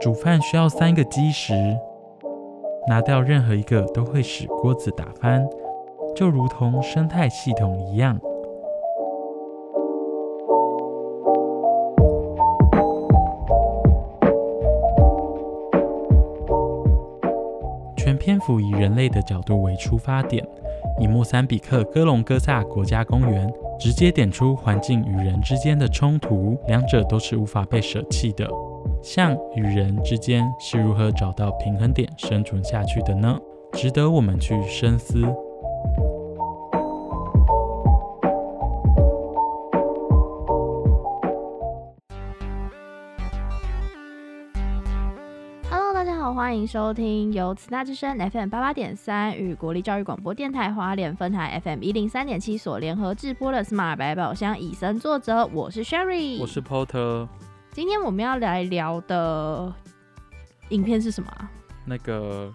煮饭需要三个基石，拿掉任何一个都会使锅子打翻，就如同生态系统一样。不以人类的角度为出发点，以莫桑比克哥隆哥萨国家公园直接点出环境与人之间的冲突，两者都是无法被舍弃的。像与人之间是如何找到平衡点生存下去的呢？值得我们去深思。迎收听由慈大之声 FM 八八点三与国立教育广播电台花莲分台 FM 一零三点七所联合制播的 Smart 百宝箱以身作则，我是 Sherry，我是 Porter。今天我们要来聊的影片是什么啊？那个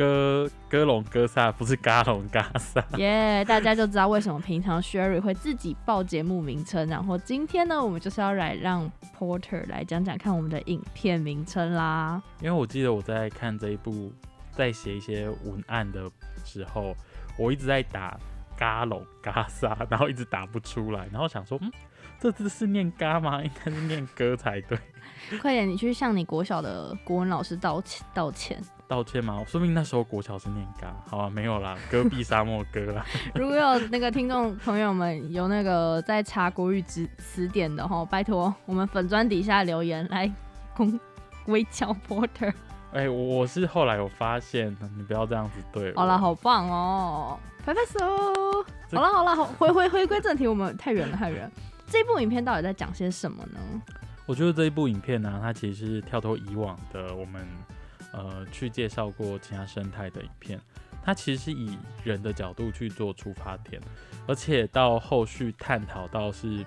哥哥隆哥萨不是嘎隆嘎萨，耶！大家就知道为什么平常 Sherry 会自己报节目名称，然后今天呢，我们就是要来让 Porter 来讲讲看我们的影片名称啦。因为我记得我在看这一部，在写一些文案的时候，我一直在打嘎隆嘎萨，然后一直打不出来，然后想说，嗯。这字是念“嘎”吗？应该是念“哥”才对。快点，你去向你国小的国文老师道歉道歉。道歉吗？说明那时候国桥是念“嘎”。好啊，没有啦，戈壁沙漠歌啦。如果有那个听众朋友们有那个在查国语词词典的哈，拜托我们粉砖底下留言来攻微教 porter。哎，我是后来有发现，你不要这样子对。好了，好棒哦，拍拍手。好了好了，好回回回归正题，我们太远了太远。这部影片到底在讲些什么呢？我觉得这一部影片呢，它其实是跳脱以往的我们呃去介绍过其他生态的影片，它其实是以人的角度去做出发点，而且到后续探讨到是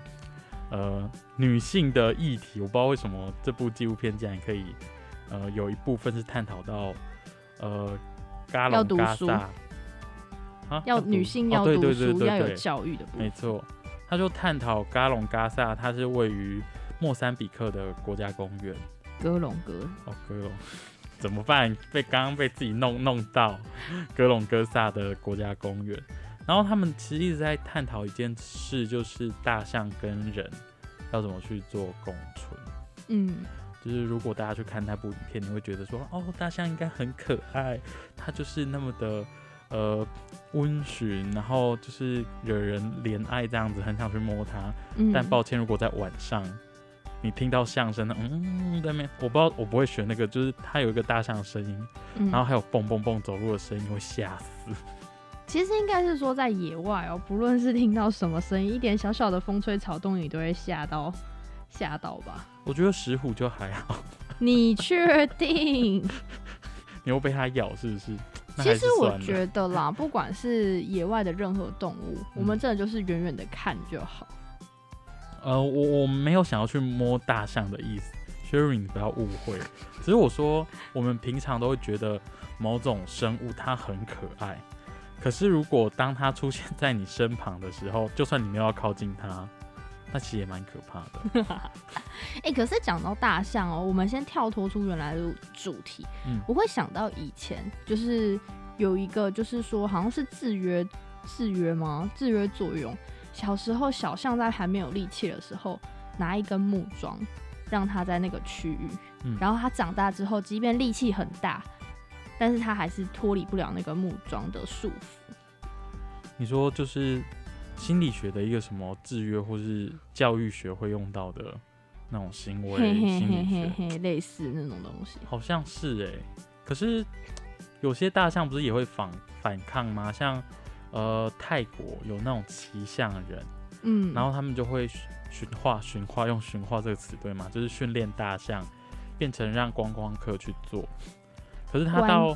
呃女性的议题。我不知道为什么这部纪录片竟然可以呃有一部分是探讨到呃嘎隆嘎萨啊，要女性要读书要有教育的部分，没错。他就探讨嘎隆嘎萨，它是位于莫桑比克的国家公园。哥隆哥哦，哥隆怎么办？被刚刚被自己弄弄到格隆哥萨的国家公园。然后他们其实一直在探讨一件事，就是大象跟人要怎么去做共存。嗯，就是如果大家去看那部影片，你会觉得说，哦，大象应该很可爱，它就是那么的。呃，温驯，然后就是惹人怜爱这样子，很想去摸它。但抱歉，如果在晚上你听到相声，嗯，对面我不知道，我不会学那个，就是它有一个大象的声音，然后还有蹦蹦蹦走路的声音，会吓死。其实应该是说在野外哦，不论是听到什么声音，一点小小的风吹草动，你都会吓到，吓到吧？我觉得石虎就还好。你确定？你会被它咬是不是？其实我觉得啦，不管是野外的任何动物，我们真的就是远远的看就好。呃，我我没有想要去摸大象的意思，Sherry，你不要误会。只是我说，我们平常都会觉得某种生物它很可爱，可是如果当它出现在你身旁的时候，就算你没有要靠近它。那其实也蛮可怕的。哎，可是讲到大象哦，我们先跳脱出原来的主题。嗯，我会想到以前就是有一个，就是说好像是制约制约吗？制约作用。小时候小象在还没有力气的时候，拿一根木桩让它在那个区域，然后它长大之后，即便力气很大，但是它还是脱离不了那个木桩的束缚。你说就是。心理学的一个什么制约，或是教育学会用到的那种行为，嘿嘿嘿，类似那种东西。好像是哎、可是有些大象不是也会反反抗吗？像呃泰国有那种骑象人，嗯，然后他们就会驯驯化驯化，用驯化这个词对吗？就是训练大象变成让观光客去做。可是他到，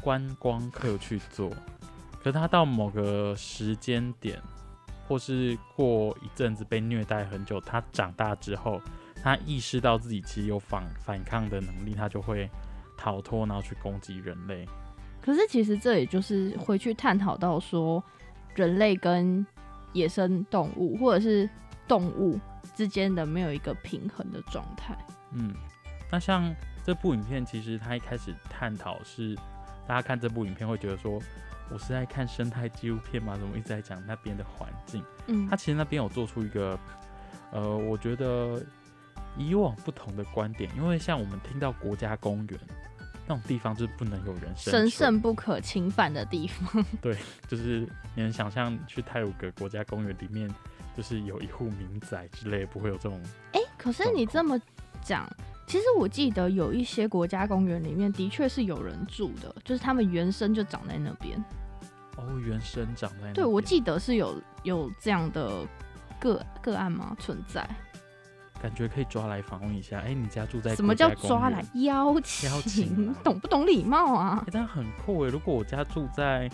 观光客去做，可是他到某个时间点，或是过一阵子被虐待很久，他长大之后，他意识到自己其实有反反抗的能力，他就会逃脱，然后去攻击人类。可是其实这也就是回去探讨到说，人类跟野生动物或者是动物之间的没有一个平衡的状态。嗯，那像这部影片，其实它一开始探讨是，大家看这部影片会觉得说，我是在看生态纪录片吗？怎么一直在讲那边的环境？嗯他，其实那边有做出一个，呃，我觉得以往不同的观点，因为像我们听到国家公园那种地方，就是不能有人生，神圣不可侵犯的地方。对就是你能想象去泰鲁格国家公园里面，就是有一户民宅之类，不会有这种，哎、可是你这么讲，其实我记得有一些国家公园里面的确是有人住的，就是他们原生就长在那边。哦，原生长在那对，我记得是有有这样的个个案吗？存在？感觉可以抓来访问一下。哎、你家住在什么叫抓来邀请？邀请啊懂不懂礼貌啊哎、？但很酷哎！如果我家住在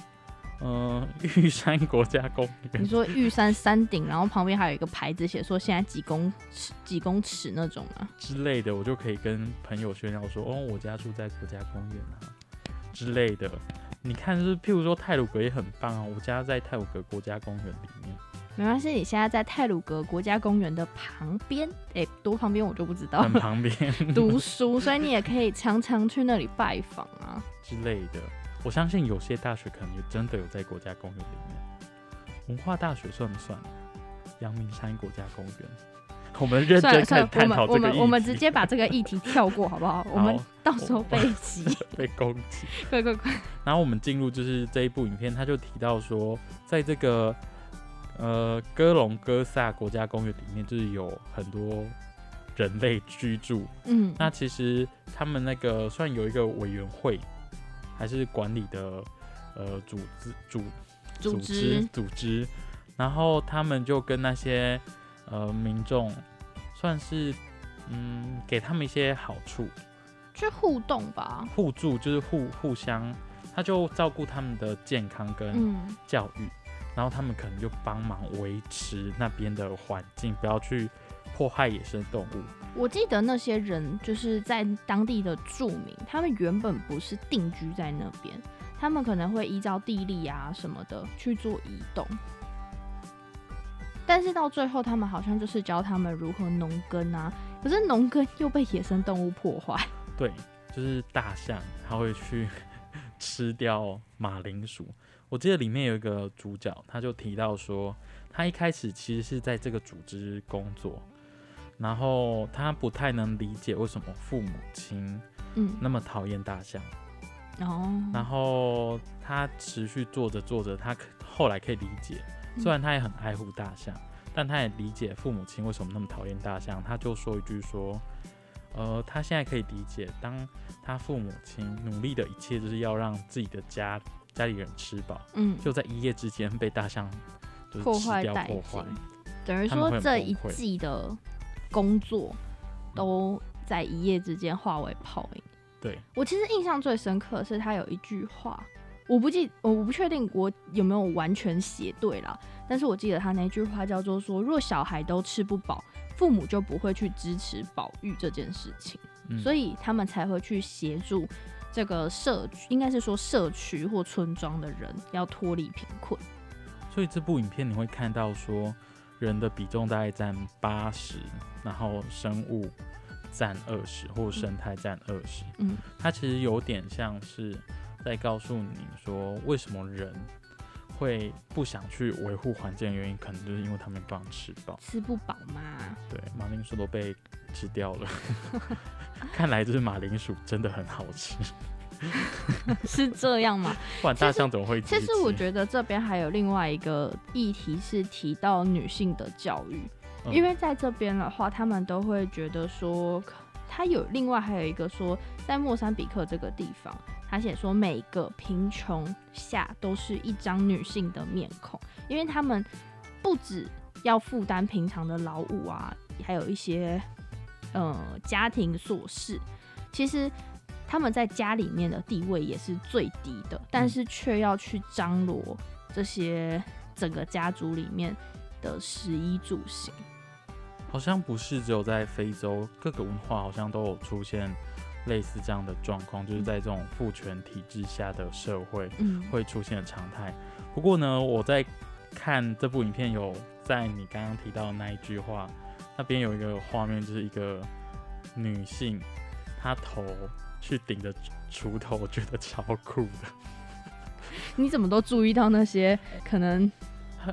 呃 玉山国家公园你，说玉山山顶，然后旁边还有一个牌子写说现在几公尺几公尺那种啊？之类的，我就可以跟朋友炫耀说，哦，我家住在国家公园啊之类的。你看，就是譬如说泰鲁格也很棒啊，我家在泰鲁格国家公园里面，没关系，你现在在泰鲁格国家公园的旁边，哎、多旁边我就不知道很。旁边 读书，所以你也可以常常去那里拜访啊。之类的。我相信有些大学可能也真的有在国家公园里面。文化大学算不算？阳明山国家公园，我们认真开始探讨这个议题。们我们直接把这个议题跳过好不好？我们 到时候被击，被攻击。快快快！然后我们进入就是这一部影片，他就提到说，在这个呃哥隆哥萨国家公园里面，就是有很多人类居住。嗯，那其实他们那个算有一个委员会，还是管理的呃组织组组织。织组织，然后他们就跟那些呃民众算是嗯给他们一些好处，去互动吧。互助就是互互相，他就照顾他们的健康跟嗯，教育，然后他们可能就帮忙维持那边的环境，不要去迫害野生动物。我记得那些人就是在当地的住民，他们原本不是定居在那边，他们可能会依照地利啊什么的去做移动。但是到最后，他们好像就是教他们如何农耕啊，可是农耕又被野生动物破坏。对，就是大象，它会去吃掉马铃薯。我记得里面有一个主角，他就提到说，他一开始其实是在这个组织工作，然后他不太能理解为什么父母亲嗯，那么讨厌大象，哦，然后他持续做着做着，他后来可以理解，嗯虽然他也很爱护大象，但他也理解父母亲为什么那么讨厌大象。他就说一句说，呃，他现在可以理解，当他父母亲努力的一切就是要让自己的家家里人吃饱，嗯，就在一夜之间被大象就是破坏殆掉破坏尽。等于说这一季的工作都在一夜之间化为泡影。对，我其实印象最深刻的是他有一句话，我不记，我不确定我有没有完全写对啦，但是我记得他那句话叫做说，若小孩都吃不饱，父母就不会去支持保育这件事情，嗯，所以他们才会去协助这个社区，应该是说社区或村庄的人要脱离贫困。所以这部影片你会看到说，人的比重大概占八十，然后生物占二十，或生态占二十。嗯，它其实有点像是在告诉你说，为什么人会不想去维护环境的原因，可能就是因为他们不想吃饱。吃不饱嘛，对，马铃薯都被吃掉了，看来就是马铃薯真的很好吃，是这样吗？不然大象怎么会其实我，觉得这边还有另外一个议题是提到女性的教育，因为在这边的话，他们都会觉得说，他有另外还有一个说，在莫桑比克这个地方，他写说每个贫穷下都是一张女性的面孔，因为他们不止要负担平常的劳务啊，还有一些呃家庭琐事，其实他们在家里面的地位也是最低的，但是却要去张罗这些整个家族里面的食衣住行。好像不是只有在非洲，各个文化好像都有出现类似这样的状况，就是在这种父权体制下的社会会出现的常态。不过呢，我在看这部影片，有在你刚刚提到的那一句话那边有一个画面，就是一个女性，她头去顶着锄头，我觉得超酷的。你怎么都注意到那些可能？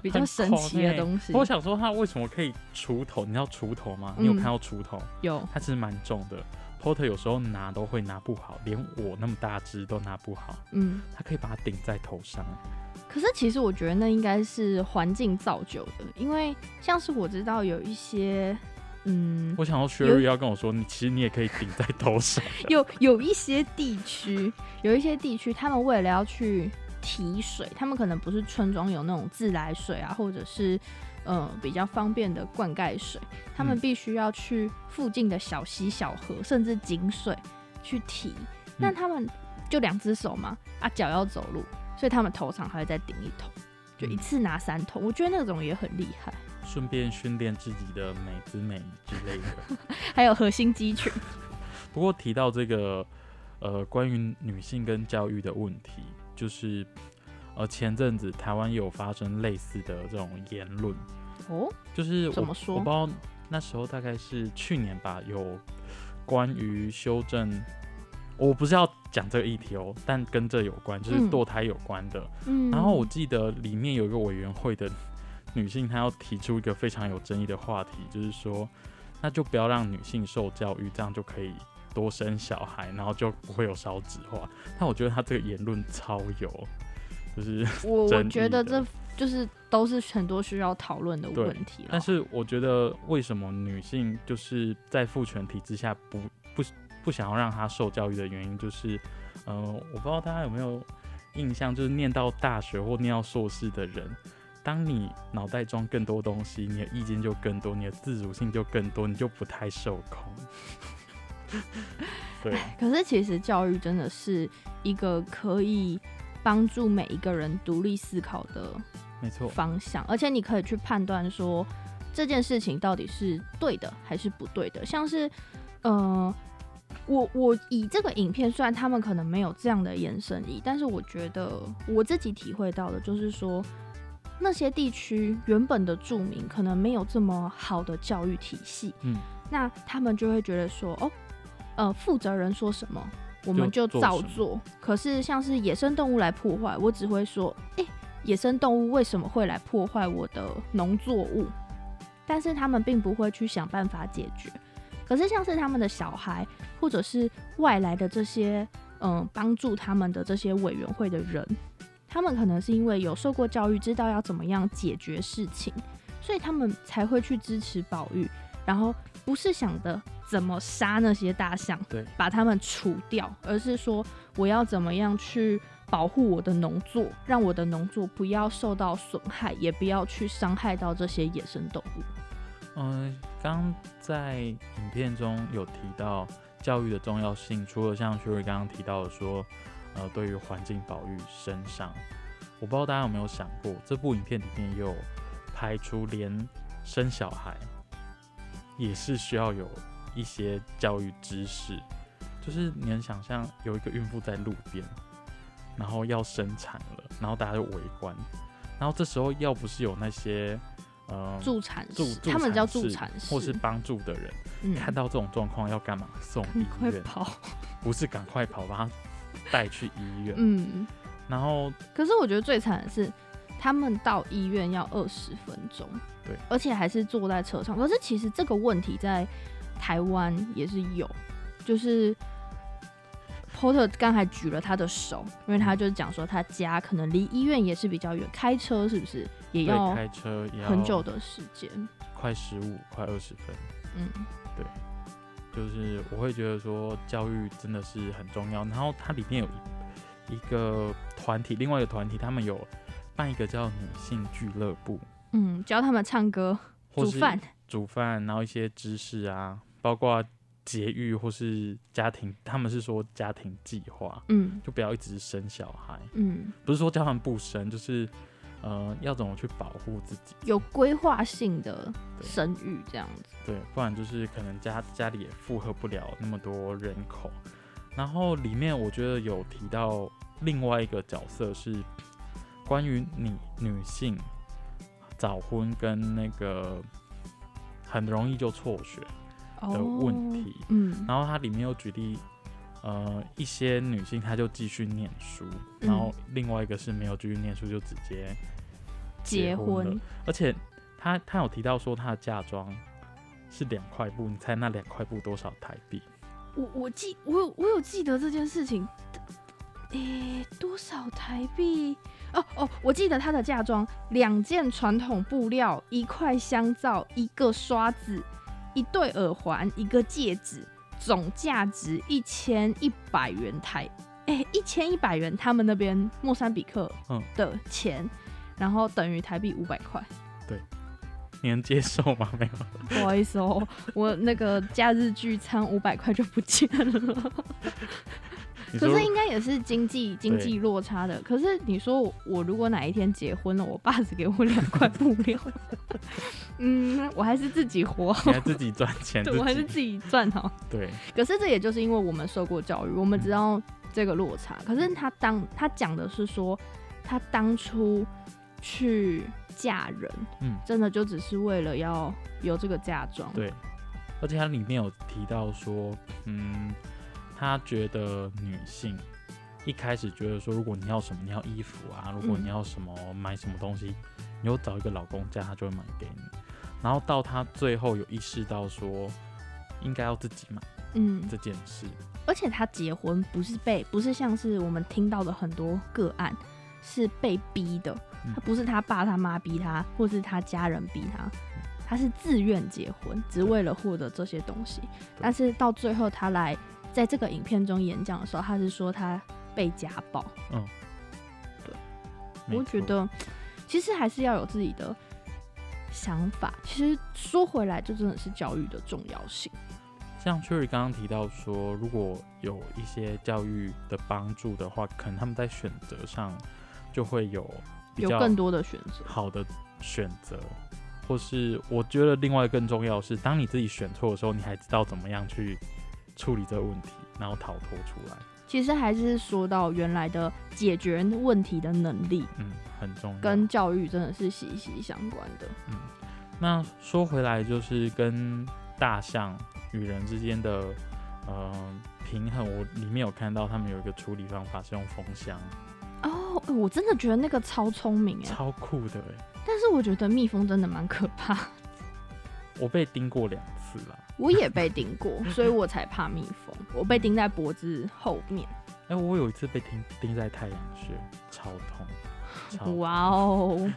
比较神奇的东西。我想说，它为什么可以锄头？你知道锄头吗？你有看到锄头？有。它其实蛮重的，porter 有时候拿都会拿不好，连我那么大只都拿不好。嗯。他可以把它顶在头上。可是其实我觉得那应该是环境造就的，因为像是我知道有一些，嗯，我想要 Sherry 要跟我说，你其实你也可以顶在头上。有有一些地区，有一些地区，他们为了要去。提水，他们可能不是村庄有那种自来水啊，或者是呃比较方便的灌溉水，他们必须要去附近的小溪、小河，甚至井水去提。那他们就两只手嘛，啊脚要走路，所以他们头上还会再顶一桶，就一次拿三桶。我觉得那种也很厉害，顺便训练自己的美姿美之类的，还有核心肌群。不过提到这个呃关于女性跟教育的问题。就是，呃，前阵子台湾有发生类似的这种言论哦，就是怎么说？我不知道那时候大概是去年吧，有关于修正，我不是要讲这个议题哦，但跟这有关，就是堕胎有关的。嗯，然后我记得里面有一个委员会的女性，她要提出一个非常有争议的话题，就是说，那就不要让女性受教育，这样就可以。多生小孩，然后就不会有少子化。但我觉得他这个言论超有，就是我我觉得这就是都是很多需要讨论的问题但是我觉得为什么女性就是在父权体制下不不不想要让她受教育的原因，就是，呃，我不知道大家有没有印象，就是念到大学或念到硕士的人，当你脑袋装更多东西，你的意见就更多，你的自主性就更多，你就不太受控。对，可是其实教育真的是一个可以帮助每一个人独立思考的，没错方向，而且你可以去判断说这件事情到底是对的还是不对的。像是，呃，我我以这个影片，虽然他们可能没有这样的延伸意，但是我觉得我自己体会到的就是说，那些地区原本的住民可能没有这么好的教育体系，嗯，那他们就会觉得说，哦。呃，负责人说什么，我们就照做。可是像是野生动物来破坏，我只会说，哎，野生动物为什么会来破坏我的农作物？但是他们并不会去想办法解决。可是像是他们的小孩，或者是外来的这些，嗯，帮助他们的这些委员会的人，他们可能是因为有受过教育，知道要怎么样解决事情，所以他们才会去支持保育，然后不是想的。怎么杀那些大象？对，把它们除掉，而是说我要怎么样去保护我的农作，让我的农作不要受到损害，也不要去伤害到这些野生动物。嗯，刚在影片中有提到教育的重要性，除了像薛瑞刚刚提到的说，呃，对于环境保育身上，我不知道大家有没有想过，这部影片里面有拍出连生小孩也是需要有。一些教育知识，就是你能想象有一个孕妇在路边，然后要生产了，然后大家就围观，然后这时候要不是有那些呃助产助他们叫助产士或是帮助的人，看到这种状况要干嘛？送医院跑，不是赶快跑，把他带去医院。嗯，然后可是我觉得最惨的是，他们到医院要二十分钟，对，而且还是坐在车上。可是其实这个问题在。台湾也是有，就是 Porter 刚才举了他的手，因为他就是讲说他家可能离医院也是比较远，开车是不是也要开车很久的时间，快十五快二十分。嗯，对，就是我会觉得说教育真的是很重要。然后它里面有一一个团体，另外一个团体他们有办一个叫女性俱乐部，嗯，教他们唱歌、煮饭、煮饭，然后一些知识啊，包括。节育或是家庭，他们是说家庭计划，嗯，就不要一直生小孩，嗯，不是说叫他们不生，就是呃要怎么去保护自己，有规划性的生育这样子，对，不然就是可能家家里也负荷不了那么多人口。然后里面我觉得有提到另外一个角色是关于女女性早婚跟那个很容易就辍学。的问题，嗯，然后它里面又举例，呃，一些女性她就继续念书，然后另外一个是没有继续念书就直接结婚了，而且她她有提到说她的嫁妆是两块布，你猜那两块布多少台币？我我记我有我有记得这件事情，诶，多少台币？哦哦，我记得她的嫁妆两件传统布料，一块香皂，一个刷子。一对耳环，一个戒指，总价值一千一百元台，哎，一千一百元，他们那边莫桑比克的钱，然后等于台币五百块。对，你能接受吗？没有，不好意思哦，我那个假日聚餐五百块就不见了。可是应该也是经济经济落差的。可是你说我如果哪一天结婚了，我爸只给我两块布料，嗯，我还是自己活，还自己赚钱，对我还是自己赚好。对。可是这也就是因为我们受过教育，我们知道这个落差。可是他当他讲的是说，他当初去嫁人，嗯，真的就只是为了要有这个嫁妆。对。而且他里面有提到说，嗯。他觉得女性一开始觉得说，如果你要什么，你要衣服啊，如果你要什么买什么东西，你有找一个老公家，他就会买给你。然后到他最后有意识到说，应该要自己买，嗯，这件事。而且他结婚不是被，不是像是我们听到的很多个案是被逼的，他不是他爸他妈逼他，或是他家人逼他，他是自愿结婚，只为了获得这些东西。但是到最后他来。在这个影片中演讲的时候，他是说他被家暴。嗯，对，我觉得其实还是要有自己的想法。其实说回来，就真的是教育的重要性。像 Cherry 刚刚提到说，如果有一些教育的帮助的话，可能他们在选择上就会有有更多的选择，好的选择。或是我觉得另外更重要是，当你自己选错的时候，你还知道怎么样去。处理这个问题，然后逃脱出来。其实还是说到原来的解决问题的能力，嗯，很重要，跟教育真的是息息相关的。嗯，那说回来，就是跟大象与人之间的呃平衡，我里面有看到他们有一个处理方法是用风箱。哦，我真的觉得那个超聪明哎，超酷的哎。但是我觉得蜜蜂真的蛮可怕。我被叮过两我也被叮过，所以我才怕蜜蜂。我被叮在脖子后面。哎，我有一次被叮叮在太阳穴，超痛。哇哦！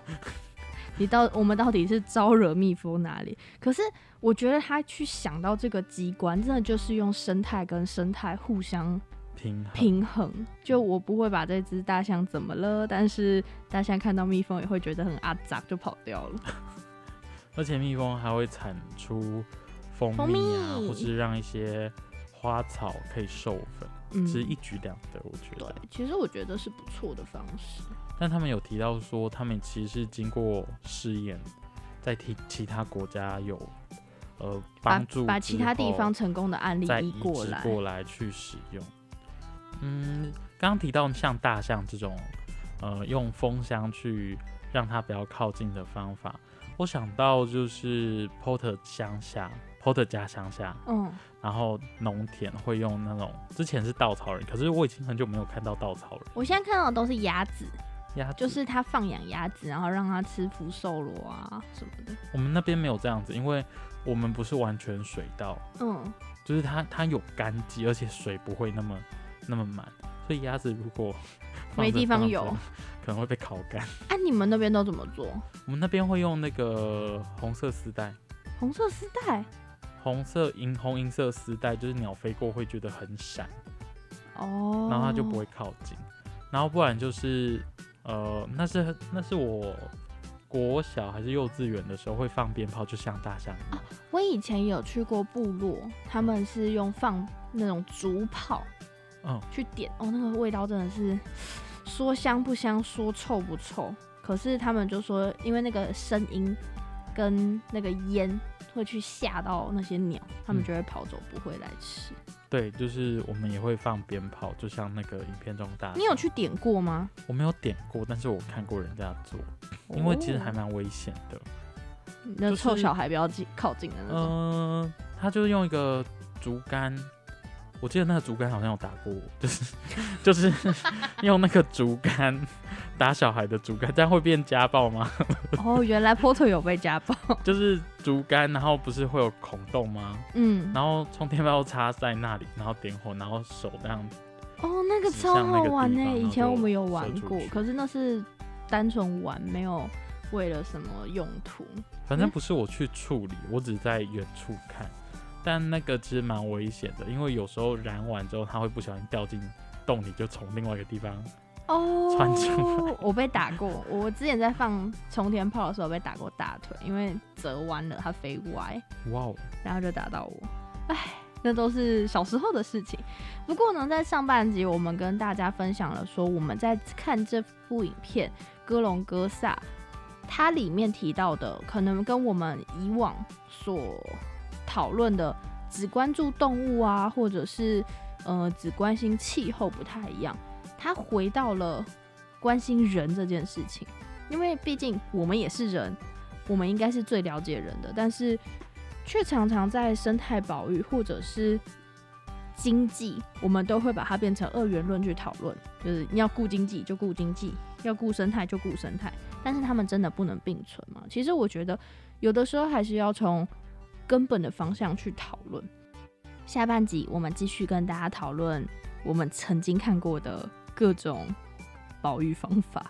你到我们到底是招惹蜜蜂哪里？可是我觉得他去想到这个机关，真的就是用生态跟生态互相平衡平衡。就我不会把这只大象怎么了，但是大象看到蜜蜂也会觉得很阿杂，就跑掉了。而且蜜蜂还会产出。蜂蜜啊，或是让一些花草可以授粉，其实一举两得，我觉得。对，其实我觉得是不错的方式。但他们有提到说，他们其实是经过试验，在其其他国家有呃帮助，把其他地方成功的案例移过来过来去使用。嗯，刚刚提到像大象这种，呃，用蜂箱去让它不要靠近的方法，我想到就是 Porter 乡下。波特家乡下，嗯，然后农田会用那种，之前是稻草人，可是我已经很久没有看到稻草人。我现在看到的都是鸭子，鸭就是他放养鸭子，然后让它吃福寿螺啊什么的。我们那边没有这样子，因为我们不是完全水稻，嗯，就是它它有干季，而且水不会那么那么满，所以鸭子如果没地方有，可能会被烤干。啊，你们那边都怎么做？我们那边会用那个红色丝带，红色丝带，红色银红银色丝带，就是鸟飞过会觉得很闪哦，然后它就不会靠近。然后不然就是呃，那是那是我。国小还是幼稚园的时候会放鞭炮，就像大象一样。我以前有去过部落，他们是用放那种竹炮，嗯，去点哦，那个味道真的是说香不香，说臭不臭。可是他们就说，因为那个声音跟那个烟会去吓到那些鸟，他们就会跑走，不会来吃。对，就是我们也会放鞭炮，就像那个影片中大。你有去点过吗？我没有点过，但是我看过人家做，因为其实还蛮危险的。那臭小孩不要近靠近的那种。嗯，他就是用一个竹竿。我记得那个竹竿好像有打过我，就是 就是 用那个竹竿打小孩的竹竿，这样会变家暴吗？哦，原来 Porter 有被家暴，就是竹竿，然后不是会有孔洞吗？嗯，然后充电宝插在那里，然后点火，然后手这样。哦，那个超好玩呢！以前我们有玩过，可是那是单纯玩，没有为了什么用途。反正不是我去处理，我只是在远处看。但那个其实蛮危险的，因为有时候燃完之后，它会不小心掉进洞里，就从另外一个地方哦穿出。我被打过，我之前在放冲天炮的时候被打过大腿，因为折弯了，它飞歪。哇哦！然后就打到我，哎，那都是小时候的事情。不过呢，在上半集我们跟大家分享了说，我们在看这部影片《哥隆哥萨》，它里面提到的可能跟我们以往所讨论的只关注动物啊，或者是呃只关心气候不太一样。他回到了关心人这件事情，因为毕竟我们也是人，我们应该是最了解人的，但是却常常在生态保育或者是经济，我们都会把它变成二元论去讨论，就是你要顾经济就顾经济，要顾生态就顾生态，但是他们真的不能并存吗？其实我觉得有的时候还是要从。根本的方向去讨论。下半集我们继续跟大家讨论我们曾经看过的各种保育方法。